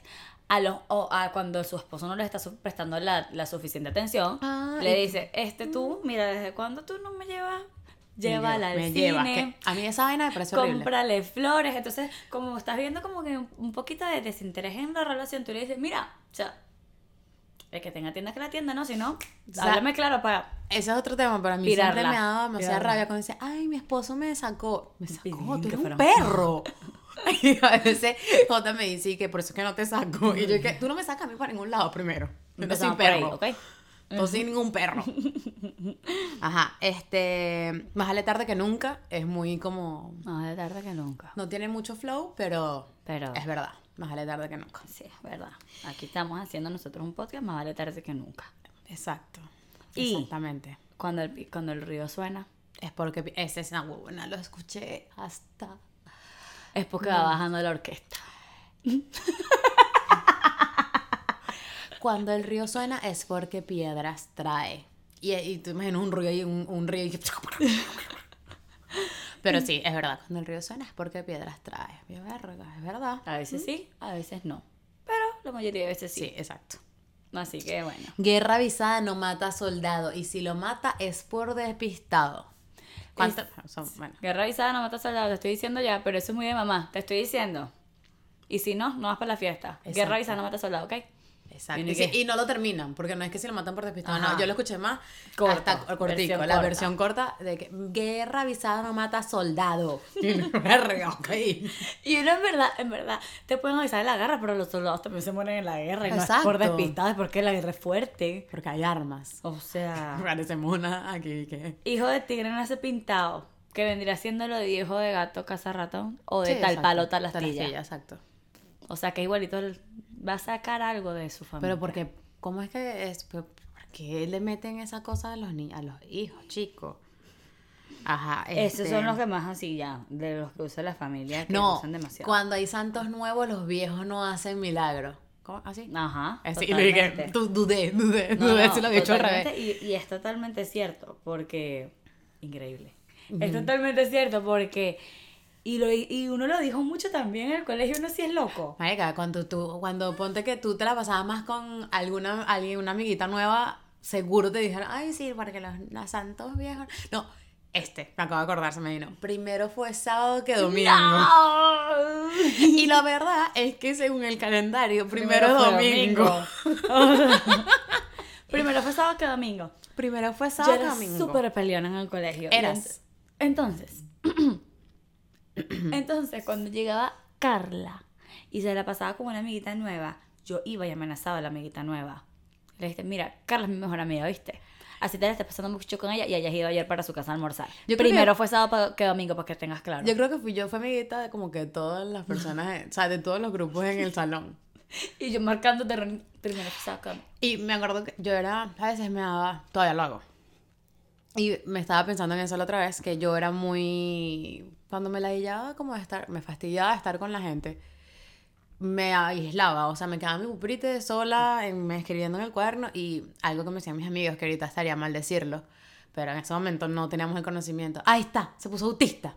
a los o a cuando su esposo no le está su- prestando la, la suficiente atención, Ah, le dice, este tú, mira, ¿desde cuándo tú no me llevas? Llévala lleva- al me cine, lleva, que a mí esa vaina me parece horrible. cómprale flores. Entonces, como estás viendo como que un, poquito de desinterés en la relación, tú le dices, mira, o sea, el que tenga tienda que la tienda, ¿no? Si no, sea, háblame claro para... Ese es otro tema, pero a mí siempre Tirarla. me dado demasiada rabia cuando dice, ay, mi esposo me sacó. Me sacó, tú eres un perro. Y a veces Jota me dice que por eso es que no te saco. Y yo que tú no me sacas a mí para ningún lado primero. Yo no soy por ahí, perro. ¿Ok? No soy ningún perro. Ajá, este, más vale tarde que nunca, es muy como, Más de tarde que nunca. no tiene mucho flow, pero, Pero... es verdad, más vale tarde que nunca. Sí, es verdad. Aquí estamos haciendo nosotros un podcast más vale tarde que nunca. Exacto, Y- exactamente. Cuando el, cuando el río suena, Es porque ese es una huevona, lo escuché hasta... es porque va bajando la orquesta. Cuando el río suena es porque piedras trae. Y, y tú imaginas un río y un, un río y... Pero sí, es verdad, cuando el río suena es porque piedras trae. Verga, es verdad. A veces sí, a veces no. Pero la mayoría de veces Sí, sí. exacto. Así que bueno. Guerra avisada no mata soldado y si lo mata es por despistado. ¿Cuánto? son- bueno, Guerra avisada no mata soldado, te estoy diciendo ya, pero eso es muy de mamá, te estoy diciendo. Y si no, no vas para la fiesta. Exacto. Guerra avisada no mata soldado, ¿ok? Exacto. Y, sí, que- y no lo terminan, porque no es que se lo matan por despistado, Ajá. no. Yo lo escuché más Corto, hasta cortico, versión la corta. versión corta de que guerra avisada no mata soldado. Y uno, Verga, ok. Y uno en verdad, en verdad, te pueden avisar de la guerra, pero los soldados también se mueren en la guerra. Y no es por despistados, es porque la guerra es fuerte. Porque hay armas. O sea, Parecemos una aquí que... hijo de tigre nace pintado, que vendría siendo lo de hijo de gato caza ratón, o de Sí, tal exacto. palo tal astilla. Exacto. O sea, que igualito él va a sacar algo de su familia. Pero porque, ¿cómo es que es? ¿Por qué le meten esa cosa a los ni a los hijos, chicos? Ajá. Esos este- son los que más así ya, de los que usa la familia, que No, usan demasiado. cuando hay santos nuevos, los viejos no hacen milagros. ¿Cómo? ¿Así? Ajá. Así, y le dije, tú dudé, dudé, No, dudé no, si lo había hecho al revés. Y, y es totalmente cierto, porque. Increíble. Es totalmente cierto, porque. Y, lo, y uno lo dijo mucho también en el colegio, uno sí es loco. Marica, cuando tú, cuando ponte que tú te la pasabas más con alguna, alguien, una amiguita nueva, seguro te dijeron, ay, sí, porque los, los santos viejos. No, este, me acabo de acordar, se me vino. Primero fue sábado que domingo. ¡No! Y la verdad es que según el calendario, primero, es fue domingo. Primero fue sábado que domingo. Primero fue Yo sábado que domingo. súper peleona en el colegio. Eras. ent- Entonces, entonces, cuando llegaba Carla y se la pasaba con una amiguita nueva, yo iba y amenazaba a la amiguita nueva. Le dije, mira, Carla es mi mejor amiga, ¿viste? Así te la estás pasando mucho con ella y hayas ido ayer para su casa a almorzar. Yo Primero que- fue sábado que domingo, para que tengas claro. Yo creo que fui yo, fue amiguita de como que todas las personas, o sea, de todos los grupos en el salón. Y yo marcando terreno. Primero fue sábado. Y me acuerdo que yo era, a veces me daba, todavía lo hago. Y me estaba pensando en eso la otra vez, que yo era muy, cuando me la ladillaba como de estar, me fastidiaba de estar con la gente, me aislaba, o sea, me quedaba en mi puprite sola, en, me escribiendo en el cuaderno y algo que me decían mis amigos, que ahorita estaría mal decirlo, pero en ese momento no teníamos el conocimiento. Ahí está, se puso autista,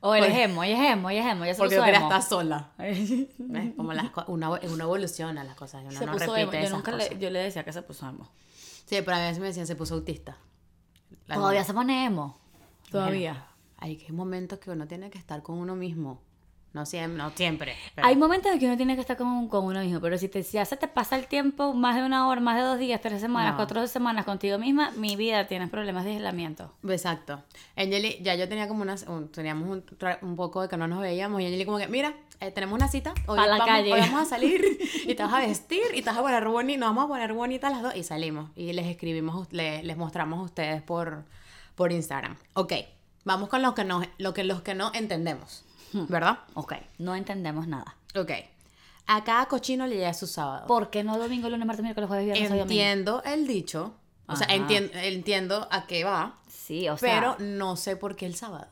O el Por- emo, y es emo, y es emo, ya se porque puso yo quería estar sola. se ¿Ves? Como las, una, una evoluciona las cosas, uno no puso repite emo. Yo esas nunca le, yo le decía que se puso emo. Sí, pero a veces me decían, se puso autista. La Todavía se pone emo. Todavía. Bueno, hay que momentos que uno tiene que estar con uno mismo. No siempre, no siempre. pero- Hay momentos en que uno tiene que estar con, con uno mismo, pero si, te, si ya se te pasa el tiempo, más de una hora, más de dos días, tres semanas, No. cuatro semanas contigo misma, mi vida tienes problemas de aislamiento. Exacto. Angeli, ya yo tenía como unas, un- teníamos un, un poco de que no nos veíamos y Angeli como que, mira, eh, tenemos una cita, hoy, la vamos, calle. hoy vamos a salir y te vas a vestir y te vas a poner bonita, nos vamos a poner bonitas las dos y salimos y les escribimos, le- les mostramos a ustedes por, por Instagram. Ok, vamos con los que no, lo que, los que no entendemos, ¿verdad? Ok, no entendemos nada. Ok. A cada cochino le llega su sábado. ¿Por qué no domingo, lunes, martes, miércoles, jueves, viernes, sábado, domingo? Entiendo el dicho, o sea, Ajá. entien- entiendo a qué va, Sí, o sea. pero no sé por qué el sábado.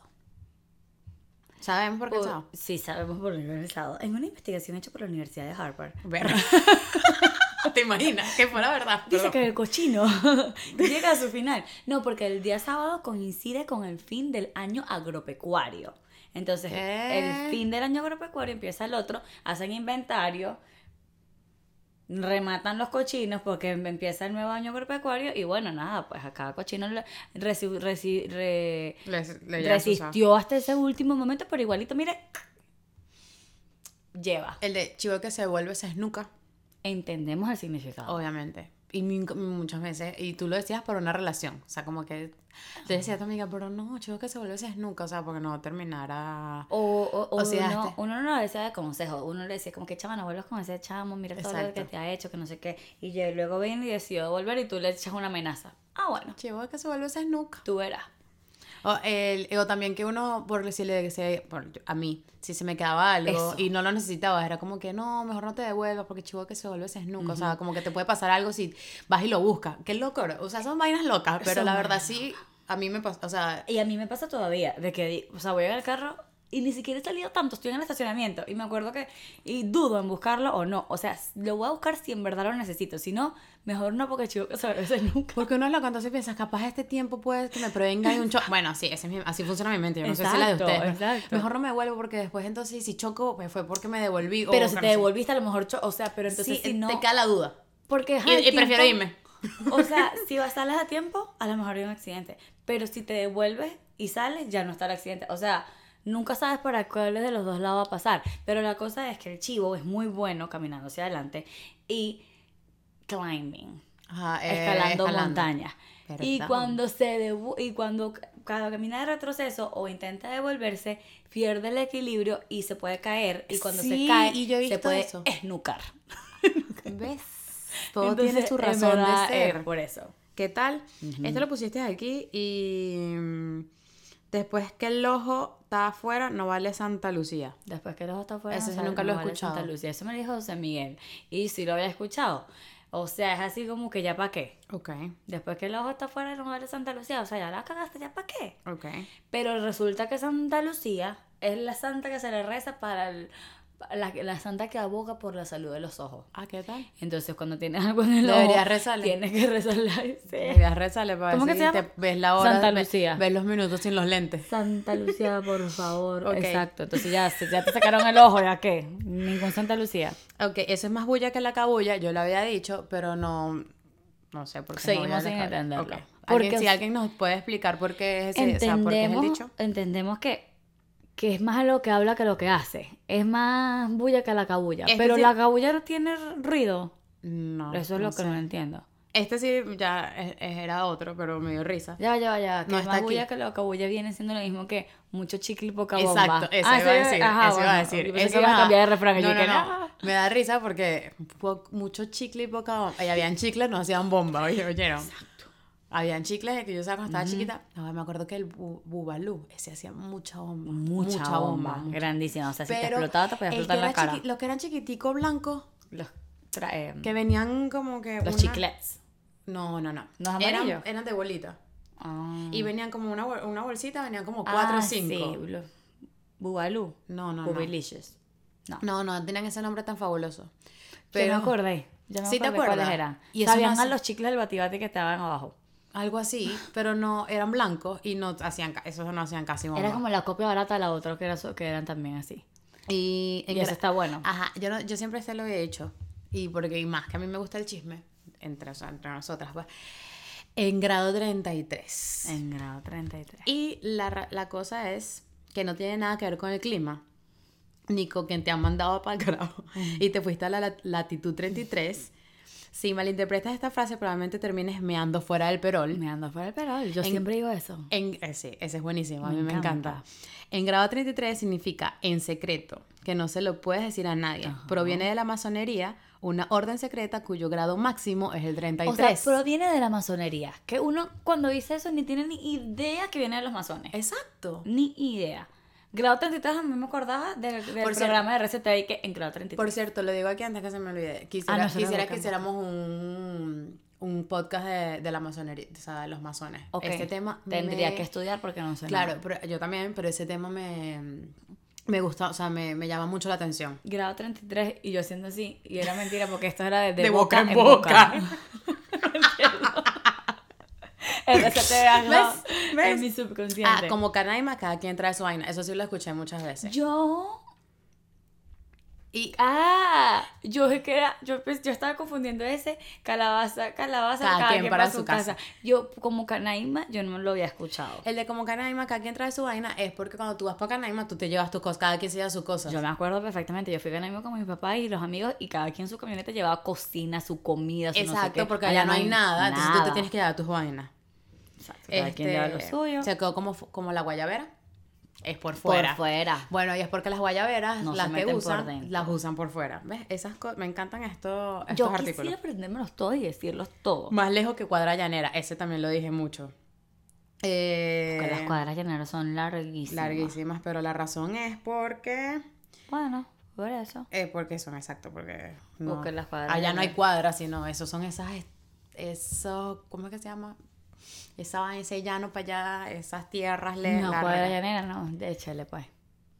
¿Sabemos por qué el sábado? sí, sabemos por el sábado. En una investigación hecha por la Universidad de Harvard. ¿Te imaginas? Que fuera verdad. Dice Perdón. que el cochino llega a su final. No, porque el día sábado coincide con el fin del año agropecuario. Entonces, ¿Qué? el fin del año agropecuario empieza el otro, hacen inventario, rematan los cochinos porque empieza el nuevo año agropecuario y bueno, nada, pues a cada cochino le- resi- resi- re- Les- le llega su sábado. resistió hasta ese último momento, pero igualito, mire, lleva. El de chivo que se vuelve se esnuca, Entendemos el significado. obviamente. Y muchas veces, y tú lo decías por una relación. O sea, como que te decía a tu amiga, pero no, chivo que se vuelve se esnuca. O sea, porque no terminara. O, o, o O sea, uno, uno no le decía de consejo, uno le decía como que chama, no vuelvas con ese chamo, mira todo lo que te ha hecho, que no sé qué. Y yo luego viene y decidió volver y tú le echas una amenaza. Ah, bueno, Chivo que se vuelve se esnuca. tú verás. O, el, o también que uno, por decirle que se, por- a mí, si se me quedaba algo Eso. y no lo necesitaba, era como que no, mejor no te devuelvas porque chivo que se vuelve se esnuca. O sea, como que te puede pasar algo si vas y lo buscas. Qué loco. O sea, son vainas locas, pero Son la verdad vainas sí, a mí me pasa, o sea, Y a mí me pasa todavía, de que, o sea, voy en el carro y ni siquiera he salido tanto, estoy en el estacionamiento y me acuerdo que, y dudo en buscarlo o no. O sea, lo voy a buscar si en verdad lo necesito, si no, mejor no porque chivo que se nunca. porque uno es loco, entonces piensas, capaz este tiempo puede que me prevenga de un choque. Bueno, sí, ese es mi- así funciona mi mente. Yo no sé si la de ustedes. exacto. Mejor no me devuelvo porque después entonces si choco, pues fue porque me devolví. o Pero si te devolviste a lo mejor, o sea, pero entonces Sí, si no... te queda la duda. Porque Y, prefiero irme. O sea, si vas sales a tiempo, a lo mejor hay un accidente. Pero si te devuelves y sales, ya no está el accidente. O sea, nunca sabes para cuál de los dos lados va a pasar. Pero la cosa es que el chivo es muy bueno caminando hacia adelante y climbing. Ajá, eh, escalando, escalando. montañas. Y cuando se y cuando cada camina de retroceso o intenta devolverse, pierde el equilibrio y se puede caer. Y cuando Sí, se cae, y yo se puede eso. esnucar. ¿Ves? Todo Entonces, tiene su razón de ser. por eso. ¿Qué tal? Esto lo pusiste aquí y después que el ojo está afuera, no vale Santa Lucía. Después que los está afuera, no sabe- nunca lo he vale escuchado. Santa Lucía. Eso me dijo José Miguel. Y sí lo había escuchado. O sea, es así como que ya para qué. Ok, Después que el ojo está afuera, no vale Santa Lucía. O sea, ya la cagaste, ya para qué. ok. Pero resulta que Santa Lucía es la santa que se le reza para el- la, la santa que aboga por la salud de los ojos. Ah, ¿qué tal? Entonces, cuando tienes algo en el ojo, Deberías rezarle. tienes que rezarle. sí. Deberías rezarle para ¿Cómo ver que si se te ves la hora, Santa Lucía. ves los minutos sin los lentes. Santa Lucía, por favor. Exacto. Entonces ya, ya te sacaron el ojo, ¿ya qué? Ningún Santa Lucía. Ok, eso es más bulla que la cabulla, yo lo había dicho, pero no, no sé por qué. Seguimos no sin entenderlo. Porque ¿Alguien- si alguien nos puede explicar por qué es ese, o sea, por qué es el Entendemos, dicho. entendemos que, que es más lo que habla que lo que hace. Es más bulla que la cabulla. Este Pero sí- la cabulla no tiene ruido. No. Eso es no lo que sé. no entiendo. Este sí ya es- es- era otro, pero me dio risa. Ya, ya, ya. Que No es más bulla que la cabulla viene siendo lo mismo que mucho chicle y poca bomba. Exacto, eso Ah, iba a decir, ajá, eso iba a bueno, decir. eso iba a cambiar de refrán. No, no, que, no. "Ah". Me da risa porque po- mucho chicle y poca bomba. Y habían chicles, no hacían bomba, oye, oyeron. Habían chicles que yo usaba cuando estaba chiquita. No, me acuerdo que el bu- bubalú, ese hacía mucha bomba. Mucha, bomba. mucha. Grandísima. O sea, si te explotaba, te podía explotar la cara. los que eran chiquiticos blancos, Los, tra- eh, que venían como que. los una- chiclets. No, no, no. ¿Los eran, eran de bolita. Ah. Y venían como una, bol- una bolsita, venían como cuatro o Ah, cinco. Sí, los Bubalú. No, no, no. Bubilicious. No. No, no, tenían ese nombre tan fabuloso. Pero me acordé. Me ¿Sí te cuáles acuerdas? eran. Y Sabían no a los chicles del batibati que estaban abajo. Algo así, pero no, eran blancos y no hacían, esos no hacían casi bomba. Era como la copia barata de la otra que, era, que eran también así. Y, Y eso está bueno. Ajá, yo, no, yo siempre se lo he hecho. Y porque y más que a mí me gusta el chisme, entre, o sea, entre nosotras, pues. En grado 33. En grado 33. Y la, la cosa es que no tiene nada que ver con el clima, ni con quien te han mandado para el grado, y te fuiste a la lat- latitud 33. Si malinterpretas esta frase, probablemente termines meando fuera del perol. Me ando fuera del perol. Yo En- siempre digo eso. En, ese, ese es buenísimo, a mí me encanta. encanta. En grado 33 significa en secreto, que no se lo puedes decir a nadie. Ajá. Proviene de la masonería, una orden secreta cuyo grado máximo es el O 33. sea, proviene de la masonería. Que uno cuando dice eso ni tiene ni idea que viene de los masones. Exacto. Ni idea. Grado 33 a mí me acordaba del, del Por programa de RCTI que en grado 33. Por cierto, lo digo aquí antes que se me olvide. Quisiera, Ah, quisiera que hiciéramos un, un podcast de, de la masonería, o sea, de los masones. Ok. Este tema Tendría me- que estudiar porque no sé Claro, nada. pero yo también, pero ese tema me, me gusta, o sea, me, me llama mucho la atención. Grado 33 y yo haciendo así. Y era mentira porque esto era de, de De boca, boca en en boca. boca. ¿Ves? en mi subconsciente. Ah, como Canaima, cada quien trae su vaina. Eso sí lo escuché muchas veces. Yo Y Ah, yo es que era, yo, pues, yo estaba confundiendo ese calabaza, calabaza, Cada cada, quien quien para su casa. Yo como Canaima, yo no lo había escuchado. el de como Canaima, cada quien trae su vaina, es porque cuando tú vas para Canaima, tú te llevas tus cosas, cada quien se lleva sus cosas. Yo me acuerdo perfectamente, yo fui a Canaima con mi papá y los amigos y cada quien su camioneta llevaba cocina, su comida, su no sé Exacto, qué. porque allá no hay nada, entonces tú te tienes que llevar tus vainas. Exacto, cada quien lleva lo Este, suyo. Se quedó como, como la guayabera. Es por por fuera. Bueno, y es porque las guayaberas, No las que usan, las usan por fuera. ¿Ves? Esas me encantan estos, estos Yo artículos. quisiera aprendérmelos todos y decirlos todos. Más lejos que cuadra llanera. Ese también lo dije mucho. Eh, Porque las cuadras llaneras son larguísimas. larguísimas, pero la razón es porque. Bueno, por eso. Es porque son exacto, porque. No, Porque las cuadras allá no hay cuadras, sino esos son esas. Eso, ¿Cómo es que se llama? Esa ese llano para allá, esas tierras le, No, cuadra llanera no, échale pues.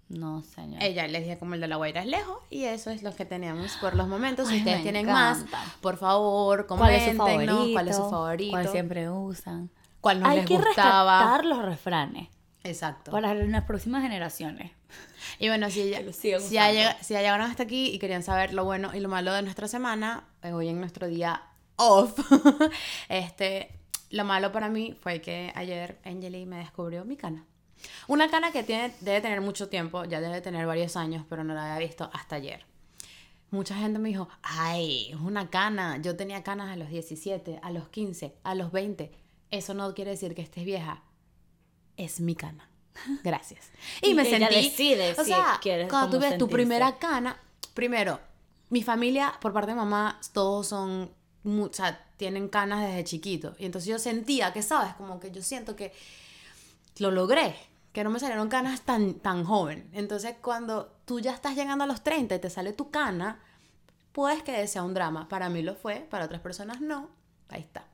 No, señor. Ella les dije como el de la Guaira es lejos y eso es lo que tenemos por los momentos. Si Ay, ustedes tienen encanta. más, por favor, ¿Cuál es su favorito? cuál es su favorito, ¿Cuál siempre usan? cuál nos Hay les que gustaba. rescatar los refranes Exacto. para las próximas generaciones. Y bueno, si, ya, si ya llegaron hasta aquí y querían saber lo bueno y lo malo de nuestra semana, eh, hoy en nuestro día off, este, lo malo para mí fue que ayer Angeli me descubrió mi cana. Una cana que tiene, debe tener mucho tiempo, ya debe tener varios años, pero no la había visto hasta ayer. mucha gente me dijo, ay, es una cana. Yo tenía canas a los 17, a los 15, a los 20. Eso no quiere decir que estés vieja. Es mi cana. Gracias. Y, Y me sentí. decide o si sea, quieres cuando tú ves tu primera cana, primero, mi familia, por parte de mamá, todos son. O sea, tienen canas desde chiquito. Y entonces yo sentía que, ¿sabes? Como que yo siento que lo logré, que no me salieron canas tan, tan joven. Entonces, cuando tú ya estás llegando a los 30 y te sale tu cana, puedes que sea un drama. Para mí lo fue, para otras personas no. Ahí está.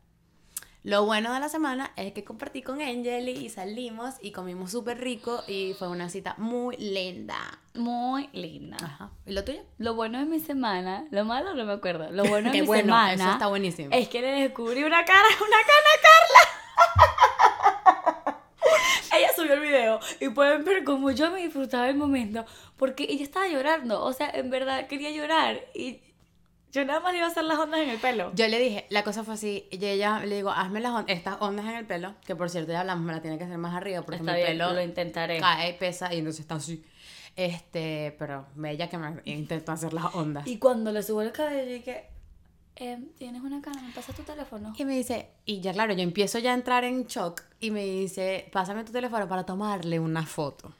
Lo bueno de la semana es que compartí con Angeli y salimos y comimos súper rico y fue una cita muy linda. Muy linda. Ajá. ¿Y lo tuyo? Lo bueno de mi semana, lo malo no me acuerdo. Lo bueno de Qué mi bueno, semana eso está buenísimo. es que le descubrí una cara, una cana a Carla. ella subió el video y pueden ver cómo yo me disfrutaba el momento porque ella estaba llorando, o sea, en verdad quería llorar y yo nada más le iba a hacer las ondas en el pelo. Yo le dije, la cosa fue así, y ella le digo, hazme las on- estas ondas en el pelo, que por cierto ya hablamos, me la tiene que hacer más arriba porque Está mi bien, pelo lo intentaré. cae, pesa y entonces está así. Este, pero ella que me intentó hacer las ondas. Y cuando le subo el cabello dije, em, tienes una cana, me pasas tu teléfono. Y me dice, y ya claro, yo empiezo ya a entrar en shock y me dice, pásame tu teléfono para tomarle una foto.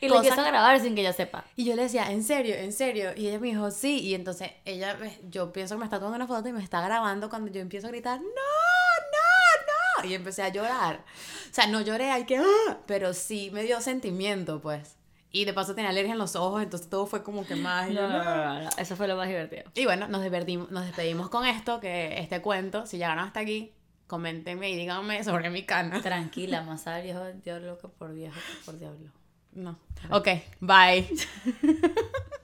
Y le empiezo a grabar sin que ella sepa. Y yo le decía, ¿en serio? ¿En serio? Y ella me dijo, sí. Y entonces ella, me- yo pienso que me está tomando una foto y me está grabando cuando yo empiezo a gritar, ¡No, no, no! Y empecé a llorar. O sea, no lloré, hay que, ¡ah! pero sí me dio sentimiento, pues. Y de paso tenía alergia en los ojos, entonces todo fue como que más. No, no, no, Eso fue lo más divertido. Y bueno, nos despedimos, nos despedimos con esto, que este cuento, si llegaron hasta aquí, coméntenme y díganme sobre mi cana. Tranquila, viejo diablo que por viejo que por diablo. No. Ok, bye.